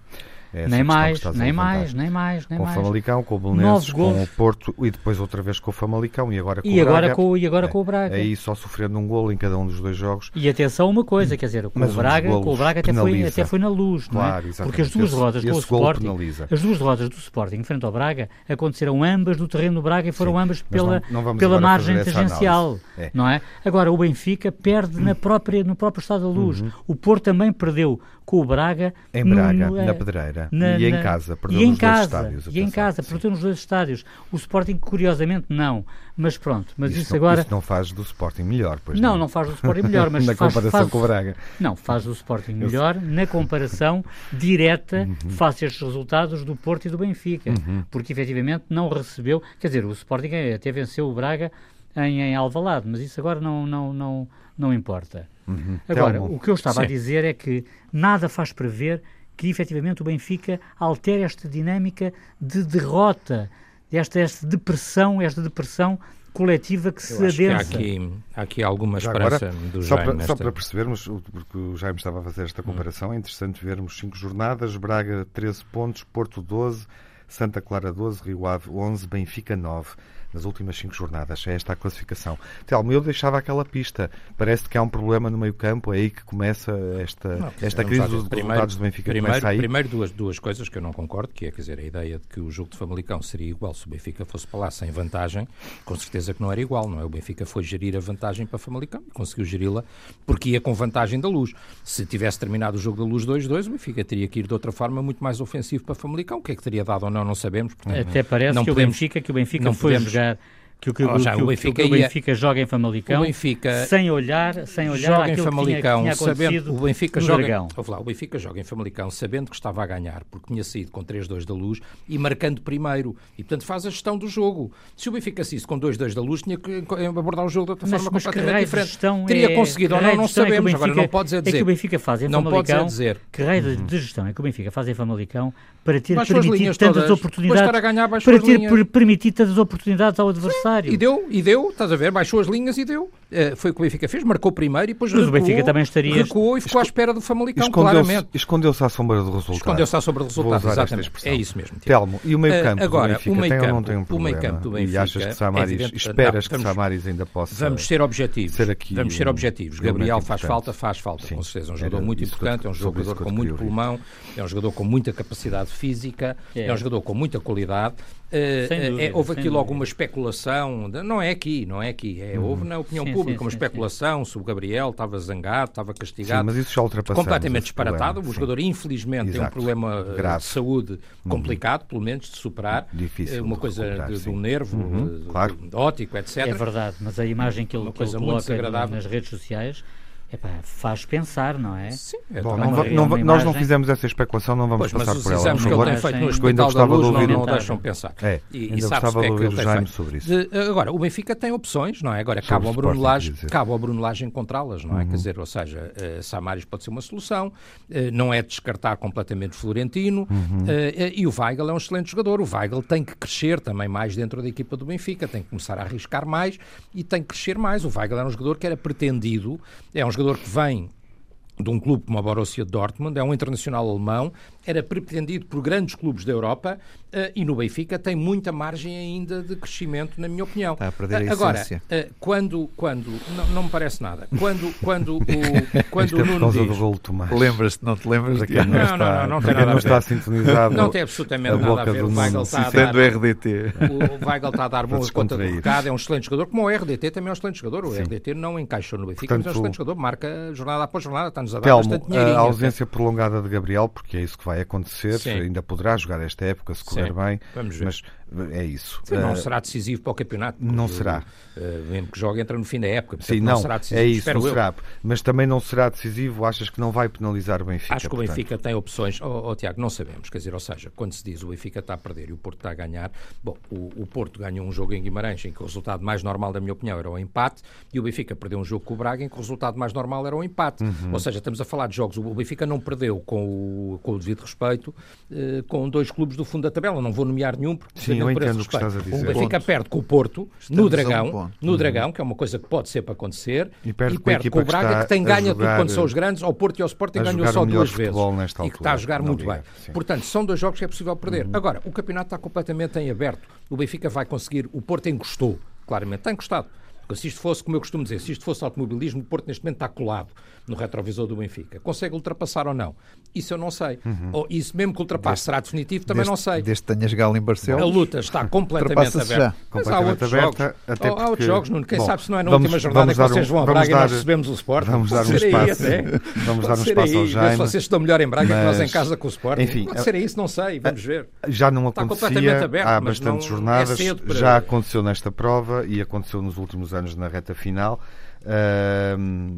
É nem, mais, nem mais, nem mais, nem com mais. Com o Famalicão, com o Belenenses, com o Porto e depois outra vez com o Famalicão e agora com e o agora Braga. Com, e agora é, com o Braga. Aí só sofrendo um golo em cada um dos dois jogos. E atenção uma coisa, quer dizer, com o Braga, com o Braga até foi, até foi na luz, claro, não é? Porque as duas rodas com o Sporting, penaliza. as duas rodas do Sporting frente ao Braga aconteceram ambas no terreno do Braga e foram Sim, ambas pela, não, não pela margem tangencial, é. não é? Agora o Benfica perde na própria, no próprio estado da luz. Uhum. O Porto também perdeu com o Braga. Em Braga, no, na Pedreira. Na, e em casa, perdeu e em nos casa, dois estádios. E em casa, perdeu nos dois estádios. O Sporting, curiosamente, não. Mas pronto, mas isso, isso agora... Isso não faz do Sporting melhor, pois não? Não, não faz do Sporting melhor, mas [LAUGHS] na faz, comparação faz, com o Braga. Não, faz do Sporting melhor na comparação [LAUGHS] direta uhum. face a estes resultados do Porto e do Benfica. Uhum. Porque, efetivamente, não recebeu... Quer dizer, o Sporting até venceu o Braga em, em Alvalade, mas isso agora não, não, não, não importa. Uhum. Agora, o que eu estava Sim. a dizer é que nada faz prever que efetivamente o Benfica altere esta dinâmica de derrota, esta, esta depressão, esta depressão coletiva que se adensa. Que há, aqui, há aqui alguma esperança agora, do só Jaime. Para, só para percebermos, porque o Jaime estava a fazer esta comparação, hum. é interessante vermos cinco jornadas, Braga 13 pontos, Porto 12, Santa Clara 12, Rio Ave 11, Benfica 9 nas últimas cinco jornadas. É esta a classificação. Telmo, eu deixava aquela pista. Parece que há um problema no meio campo, é aí que começa esta, não, esta crise dos primeiro, resultados do Benfica. Primeiro, primeiro duas, duas coisas que eu não concordo, que é quer dizer, a ideia de que o jogo de Famalicão seria igual se o Benfica fosse para lá sem vantagem, com certeza que não era igual, não é? O Benfica foi gerir a vantagem para Famalicão e conseguiu geri-la porque ia com vantagem da luz. Se tivesse terminado o jogo da luz 2-2, o Benfica teria que ir de outra forma muito mais ofensivo para Famalicão. O que é que teria dado ou não, não sabemos. Portanto, Até parece não que, podemos, o Benfica, que o Benfica não foi podemos, jogar que o, que, oh, já, que, o Benfica, que o Benfica ia, joga em Famalicão Benfica sem olhar, sem olhar joga em Famalicão, que tinha, tinha sabendo, o Benfica joga, lá, o Benfica joga em Famalicão sabendo que estava a ganhar, porque tinha saído com 3-2 da Luz e marcando primeiro, e portanto faz a gestão do jogo. Se o Benfica saísse com 2-2 da Luz, tinha que abordar o jogo de outra mas, forma mas completamente diferente. Teria é, conseguido ou não, não sabemos. É Agora não podes dizer. É que o Benfica faz em não Famalicão. dizer. Que raio uhum. de gestão é que o Benfica faz em Famalicão para ter permitido tantas oportunidades para ter permitido tantas oportunidades ao adversário. E deu, e deu, estás a ver, baixou as linhas e deu. Uh, foi o que o Benfica fez, marcou primeiro e depois Mas recuou, o Benfica também estaria... recuou e ficou à espera do Famalicão, escondeu claramente. Escondeu-se à sombra do resultado. Escondeu-se à sombra do resultado, exatamente. É isso mesmo. Telmo, e o meio campo uh, agora, do Benfica o meio tem campo, ou não tem um problema? O meio do Benfica, e achas que Samaris, é esperas não, vamos, que Samaris ainda possa Vamos ser objetivos. Ser aqui vamos ser objetivos. Um Gabriel faz falta, faz falta, Sim, com certeza. É um jogador muito importante, é um jogador com muito pulmão, é um jogador com muita capacidade física, é um jogador com muita qualidade. Uh, dúvida, é, houve aqui logo uma especulação, não é aqui, não é aqui, é, houve na opinião sim, pública sim, uma especulação sobre o Gabriel, estava zangado, estava castigado. mas isso já Completamente disparatado. O jogador, infelizmente, Exato. tem um problema eh, Grave. de saúde uhum. complicado, pelo menos, de superar. Difícil. Uma coisa de, de, um nervo, uhum, claro. ótico, etc. É verdade, mas a imagem que ele, que ele coloca nas redes sociais Epá, faz pensar, não é? Sim. É Bom, não, não, nós não fizemos essa especulação, não vamos pois, passar por ela. Mas os exames que ele tem feito no Hospital da Luz não, não deixam pensar. É, e, ainda e gostava de é ouvir o Jaime sobre isso. De, agora, o Benfica tem opções, não é? Agora, cabe ao, Bruno Lage, cabe ao Bruno Lage encontrá-las, não é? Uhum. Quer dizer, ou seja, uh, Samaris pode ser uma solução, uh, não é descartar completamente Florentino, uhum. uh, e o Weigl é um excelente jogador. O Weigl tem que crescer também mais dentro da equipa do Benfica, tem que começar a arriscar mais e tem que crescer mais. O Weigl é um jogador que era pretendido, é um jogador que vem de um clube como a Borussia Dortmund, é um internacional alemão, era pretendido por grandes clubes da Europa uh, e no Benfica tem muita margem ainda de crescimento, na minha opinião. Está a perder a uh, Agora, uh, quando, quando não, não, me parece nada, quando, quando o, [LAUGHS] quando o é Nuno diz... Lembras-te, não te lembras daqui? Não, não, não, não, não tem nada não a ver. está sintonizado Não tem absolutamente nada a ver. O Weigl está a dar... RDT. O Weigl está a dar boa conta do recado, é um excelente jogador, como o RDT também é um excelente jogador. O Sim. RDT não encaixou no Benfica, Portanto, mas é um excelente jogador, marca jornada após jornada, está-nos a dar Telmo, bastante dinheirinho. a ausência prolongada de Gabriel, porque é isso que vai vai acontecer, Sim. ainda poderá jogar esta época se correr Sim. bem, Vamos ver. mas é isso. Sim, não uh, será decisivo para o campeonato. Não será. Uh, mesmo que jogue entra no fim da época. Sim, não, não será decisivo, é isso, não eu. será. Mas também não será decisivo, achas que não vai penalizar o Benfica? Acho que o Benfica tem opções, oh, oh, Tiago, não sabemos, quer dizer, ou seja, quando se diz o Benfica está a perder e o Porto está a ganhar, bom, o, o Porto ganhou um jogo em Guimarães em que o resultado mais normal, da minha opinião, era o empate, e o Benfica perdeu um jogo com o Braga em que o resultado mais normal era o empate. Uhum. Ou seja, estamos a falar de jogos, o Benfica não perdeu com o, com o devido respeito, eh, com dois clubes do fundo da tabela, não vou nomear nenhum, porque Sim, eu entendo o que estás a dizer. O Benfica perde com o Porto, Estamos no Dragão, no Dragão, uhum. que é uma coisa que pode ser para acontecer, e perde, e perde com, o Braga, que, que tem ganha tudo quando são os grandes, ao Porto e ao Sporting ganhou só duas vezes. E que está a jogar muito bem. Sim. Portanto, são dois jogos que é possível perder. Uhum. Agora, o campeonato está completamente em aberto. O Benfica vai conseguir, o Porto encostou, claramente, está encostado. Se isto fosse, como eu costumo dizer, se isto fosse automobilismo, o Porto neste momento está colado no retrovisor do Benfica. Consegue ultrapassar ou não? Isso eu não sei. Uhum. Ou isso mesmo que ultrapasse será definitivo, também desde, não sei. Desde que tenhas Galo em Barcelona. A luta está [LAUGHS] completamente aberta. Já. Mas há outros aberta, jogos. Até porque... Há outros jogos, Nuno. Quem bom, sabe se não é na vamos, última jornada que vocês vão a Braga dar, e nós recebemos o Sport. Vamos dar um espaço. [LAUGHS] Vamos dar um espaço ao Jaime. Se vocês estão melhor em Braga mas, que nós em casa com o Sport. Enfim, Pode ser isso, não sei. Vamos ver. Já não acontecia há bastantes é jornadas. Já aconteceu nesta prova e aconteceu nos últimos anos na reta final.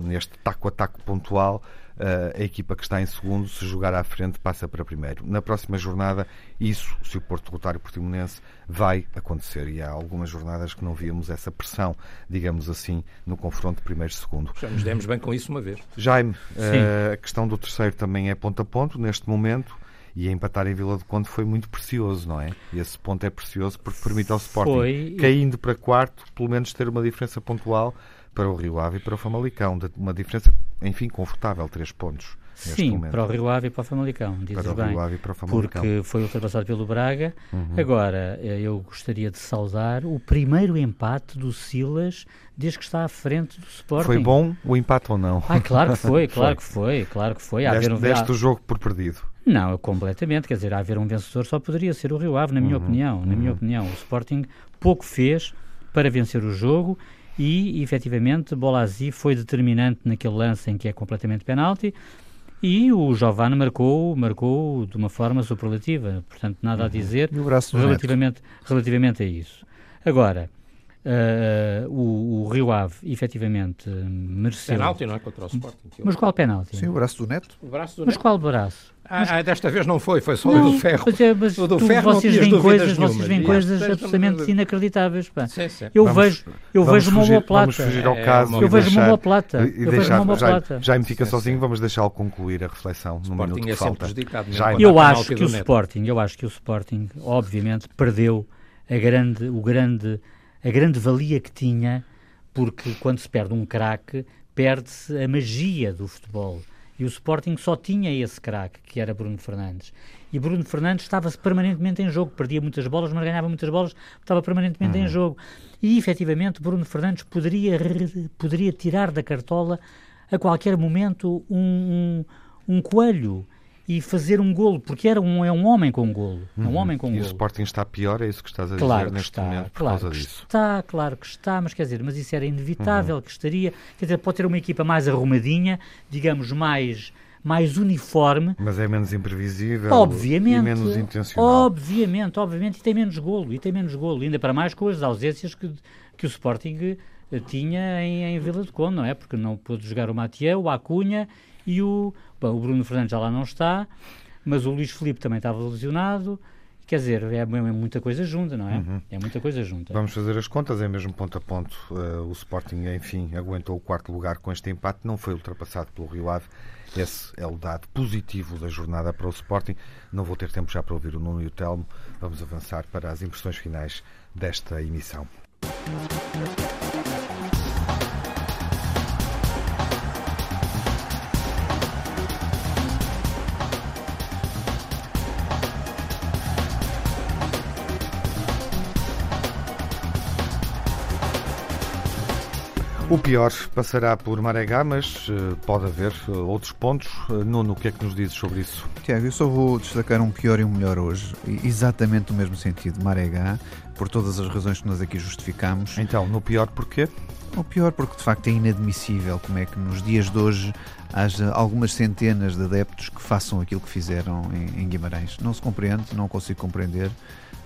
Neste taco a taco pontual uh, a equipa que está em segundo, se jogar à frente, passa para primeiro. Na próxima jornada, isso, se o Porto derrotar o Portimonense, vai acontecer. E há algumas jornadas que não víamos essa pressão, digamos assim, no confronto primeiro-segundo. Já nos demos bem com isso uma vez. Jaime, uh, a questão do terceiro também é ponto a ponto, neste momento e empatar em Vila do Conde foi muito precioso, não é? E esse ponto é precioso porque permite ao Sporting, foi... caindo para quarto, pelo menos ter uma diferença pontual para o Rio Ave e para o Famalicão. Uma diferença, enfim, confortável, três pontos. Sim, momento. para o Rio Ave e para o Famalicão, dizes para o bem. Rio Ave e para o Famalicão. Porque foi ultrapassado pelo Braga. Uhum. Agora, eh, eu gostaria de saudar o primeiro empate do Silas desde que está à frente do Sporting. Foi bom o empate ou não? Ah, claro que [LAUGHS] foi, claro que foi, claro que foi. Deste, um... deste o jogo por perdido. Não, completamente. Quer dizer, haver um vencedor só poderia ser o Rio Ave, na minha uhum. opinião. Na minha uhum. opinião, o Sporting pouco fez para vencer o jogo e, efetivamente, Bolazzi foi determinante naquele lance em que é completamente penalti e o Giovanni marcou, marcou de uma forma superlativa, portanto, nada a uhum. dizer relativamente, relativamente a isso. Agora, Uh, o, o, Rio Ave efetivamente mereceu. Penalti, não é? Contra o Sporting. Mas qual penalti? Sim, o braço do Neto. O braço do mas Neto. qual braço? Ah, mas... ah, desta vez não foi, foi só não, o do ferro. Mas, é, mas o do tu, ferro vocês veem coisas, vocês veem coisas absolutamente inacreditáveis. Pá. Sim, sim. Eu vamos, vejo, eu vamos vejo fugir, uma plata. Vamos fugir ao caso eu vejo uma plata. Eu deixar, vejo já, já me fica sozinho, vamos deixá-lo concluir a reflexão no minuto que é falta. Já eu acho que o Sporting, eu acho que o Sporting, obviamente, perdeu a grande, o grande, a grande valia que tinha porque quando se perde um craque, perde-se a magia do futebol. E o Sporting só tinha esse craque, que era Bruno Fernandes. E Bruno Fernandes estava-se permanentemente em jogo, perdia muitas bolas, mas ganhava muitas bolas, estava permanentemente uhum. em jogo. E efetivamente Bruno Fernandes poderia, poderia tirar da cartola a qualquer momento um, um, um coelho e fazer um golo, porque era um, é um homem com golo. Uhum. É um uhum. homem com e golo. o Sporting está pior, é isso que estás a claro dizer neste está, momento por claro causa disso? Está, claro que está, mas quer dizer, mas isso era inevitável uhum. que estaria. Quer dizer, pode ter uma equipa mais arrumadinha, digamos, mais mais uniforme. Mas é menos imprevisível obviamente, e menos intencional. Obviamente, obviamente, e tem menos golo, e tem menos golo, ainda para mais com as ausências que, que o Sporting eh, tinha em, em Vila de Conde, não é? Porque não pôde jogar o Matiel, o Acunha e o, bom, o Bruno Fernandes já lá não está, mas o Luís Filipe também estava lesionado. Quer dizer, é, é muita coisa junta, não é? Uhum. É muita coisa junta. Vamos fazer as contas, é mesmo ponto a ponto. Uh, o Sporting, enfim, aguentou o quarto lugar com este empate, não foi ultrapassado pelo Rio Ave. Esse é o dado positivo da jornada para o Sporting. Não vou ter tempo já para ouvir o Nuno e o Telmo. Vamos avançar para as impressões finais desta emissão. O pior passará por Maregá, mas uh, pode haver uh, outros pontos. Uh, Nuno, o que é que nos dizes sobre isso? Tiago, eu só vou destacar um pior e um melhor hoje, exatamente no mesmo sentido, Maregá, por todas as razões que nós aqui justificamos. Então, no pior porquê? O pior porque de facto é inadmissível como é que nos dias de hoje haja algumas centenas de adeptos que façam aquilo que fizeram em, em Guimarães. Não se compreende, não consigo compreender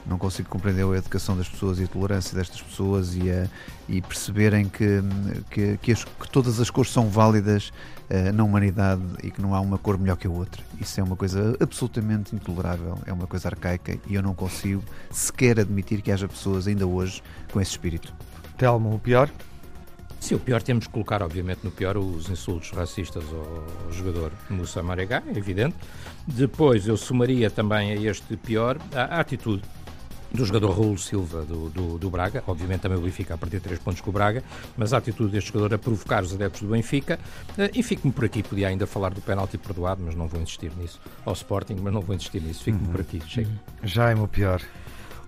não consigo compreender a educação das pessoas e a tolerância destas pessoas e, a, e perceberem que, que, que, as, que, todas as cores são válidas uh, na humanidade e que não há uma cor melhor que a outra. Isso é uma coisa absolutamente intolerável, é uma coisa arcaica e eu não consigo sequer admitir que haja pessoas ainda hoje com esse espírito. Telmo, o pior? Sim, o pior temos que colocar, obviamente, no pior os insultos racistas ao, jogador Moussa Marega, é evidente. Depois eu somaria também a este pior a, a atitude do jogador Raul Silva do, do, do, Braga, obviamente também o Benfica a partir de 3 pontos com o Braga, mas a atitude deste jogador a provocar os adeptos do Benfica, eh, e fico-me por aqui, podia ainda falar do penalti perdoado, mas não vou insistir nisso, ao Sporting, mas não vou insistir nisso, fico-me uhum. por aqui, chega. Jaime, o pior.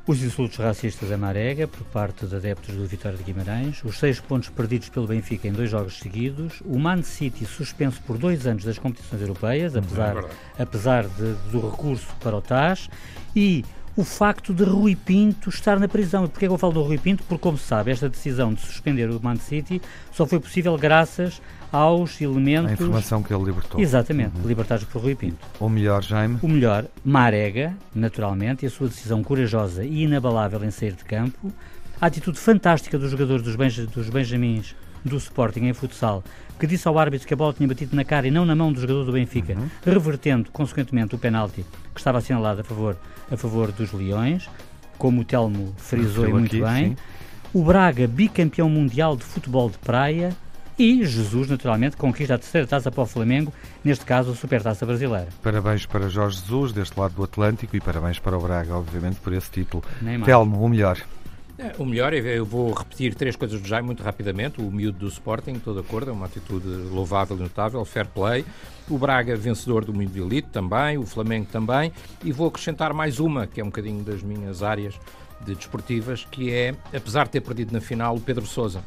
Os insultos racistas a Marega por parte de adeptos do Vitória de Guimarães, os seis pontos perdidos pelo Benfica em dois jogos seguidos, o Man City suspenso por dois anos das competições europeias, uhum. apesar, é apesar de, do recurso para o TAS, e o facto de Rui Pinto estar na prisão. E porquê que eu falo do Rui Pinto? Porque, como se sabe, esta decisão de suspender o Man City só foi possível graças aos elementos... A informação que ele libertou. Exatamente, uhum. libertados por Rui Pinto. O melhor, Jaime? O melhor, Marega, naturalmente, e a sua decisão corajosa e inabalável em sair de campo, a atitude fantástica dos jogadores dos, benj dos Benjamins do Sporting em futsal, que disse ao árbitro que a bola tinha batido na cara e não na mão do jogador do Benfica, uhum. revertendo, consequentemente, o penalti que estava assinalado a favor, a favor dos Leões, como o Telmo frisou muito aqui, bem. Sim. O Braga, bicampeão mundial de futebol de praia. E Jesus, naturalmente, conquista a terceira taça para o Flamengo, neste caso a Supertaça Brasileira. Parabéns para Jorge Jesus, deste lado do Atlântico, e parabéns para o Braga, obviamente, por esse título. Telmo, o melhor. É, o melhor, é, eu vou repetir três coisas do Jaime muito rapidamente. O miúdo do Sporting, estou de acordo, é uma atitude louvável e notável, fair play. O Braga, vencedor do Mundo Elite também, o Flamengo também. E vou acrescentar mais uma, que é um bocadinho das minhas áreas de desportivas, que é, apesar de ter perdido na final, o Pedro Sousa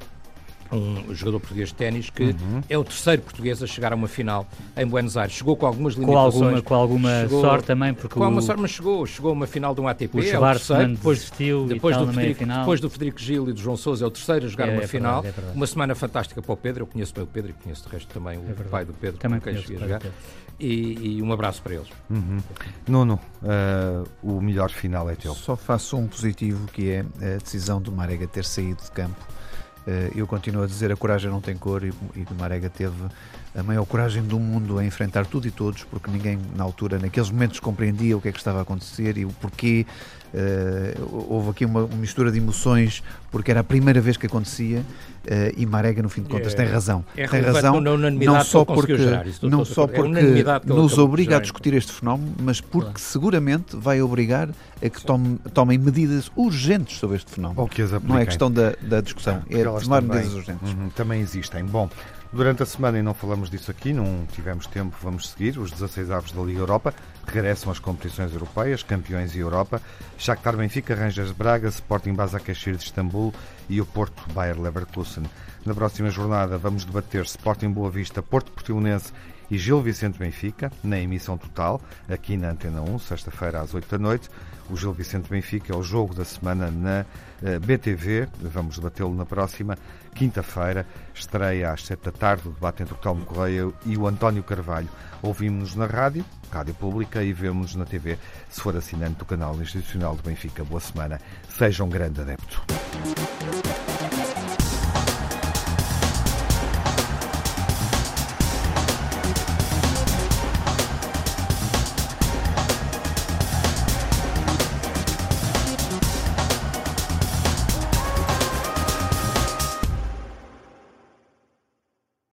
um jogador português de ténis que uhum. é o terceiro português a chegar a uma final em Buenos Aires. Chegou com algumas limitações. Com alguma, com alguma chegou, sorte também, porque com o, alguma sorte, mas chegou. Chegou a uma final de um ATP. O é depois, desistiu depois, do Federico, depois do Federico Gil e do João Sousa, é o terceiro a jogar é, uma é final. Verdade, é uma semana fantástica para o Pedro. Eu conheço bem o Pedro e conheço de resto também o é pai do Pedro, também com quem cheguei a jogar. E, e, um abraço para eles. Uhum. Nuno, uh, o melhor final é teu. Só faço um positivo que é a decisão do Marega ter saído de campo eu continuo a dizer a coragem não tem cor e, e Marega teve a maior coragem do mundo a enfrentar tudo e todos, porque ninguém na altura, naqueles momentos, compreendia o que é que estava a acontecer e o porquê. Uh, houve aqui uma, mistura de emoções, porque era a primeira vez que acontecia uh, e Marega, no fim de contas, é, tem razão. É tem razão, não só porque, não só porque é nos obriga a discutir este fenómeno, mas porque claro. seguramente vai obrigar a que tome, tomem medidas urgentes sobre este fenómeno. Ou que as não é questão da, da discussão, ah, é tomar também, medidas urgentes. Uhum, também existem. Bom, Durante a semana, e não falamos disso aqui, não tivemos tempo, vamos seguir. Os 16 aves da Liga Europa regressam às competições europeias, campeões e Europa. Shakhtar Benfica, Rangers Braga, Sporting Basakashir de Istambul e o Porto Bayer Leverkusen. Na próxima jornada vamos debater Sporting Boa Vista, Porto Portimonense e Gil Vicente Benfica, na emissão total, aqui na Antena 1, sexta-feira às 8 da noite. O Gil Vicente Benfica é o jogo da semana na eh, BTV. Vamos debatê-lo na próxima quinta-feira. Estreia às 7 da tarde o debate entre o Telmo Correia e o António Carvalho. Ouvimos-nos na rádio, Rádio Pública, e vemos-nos na TV, se for assinante do canal institucional do Benfica. Boa semana. Seja um grande adepto.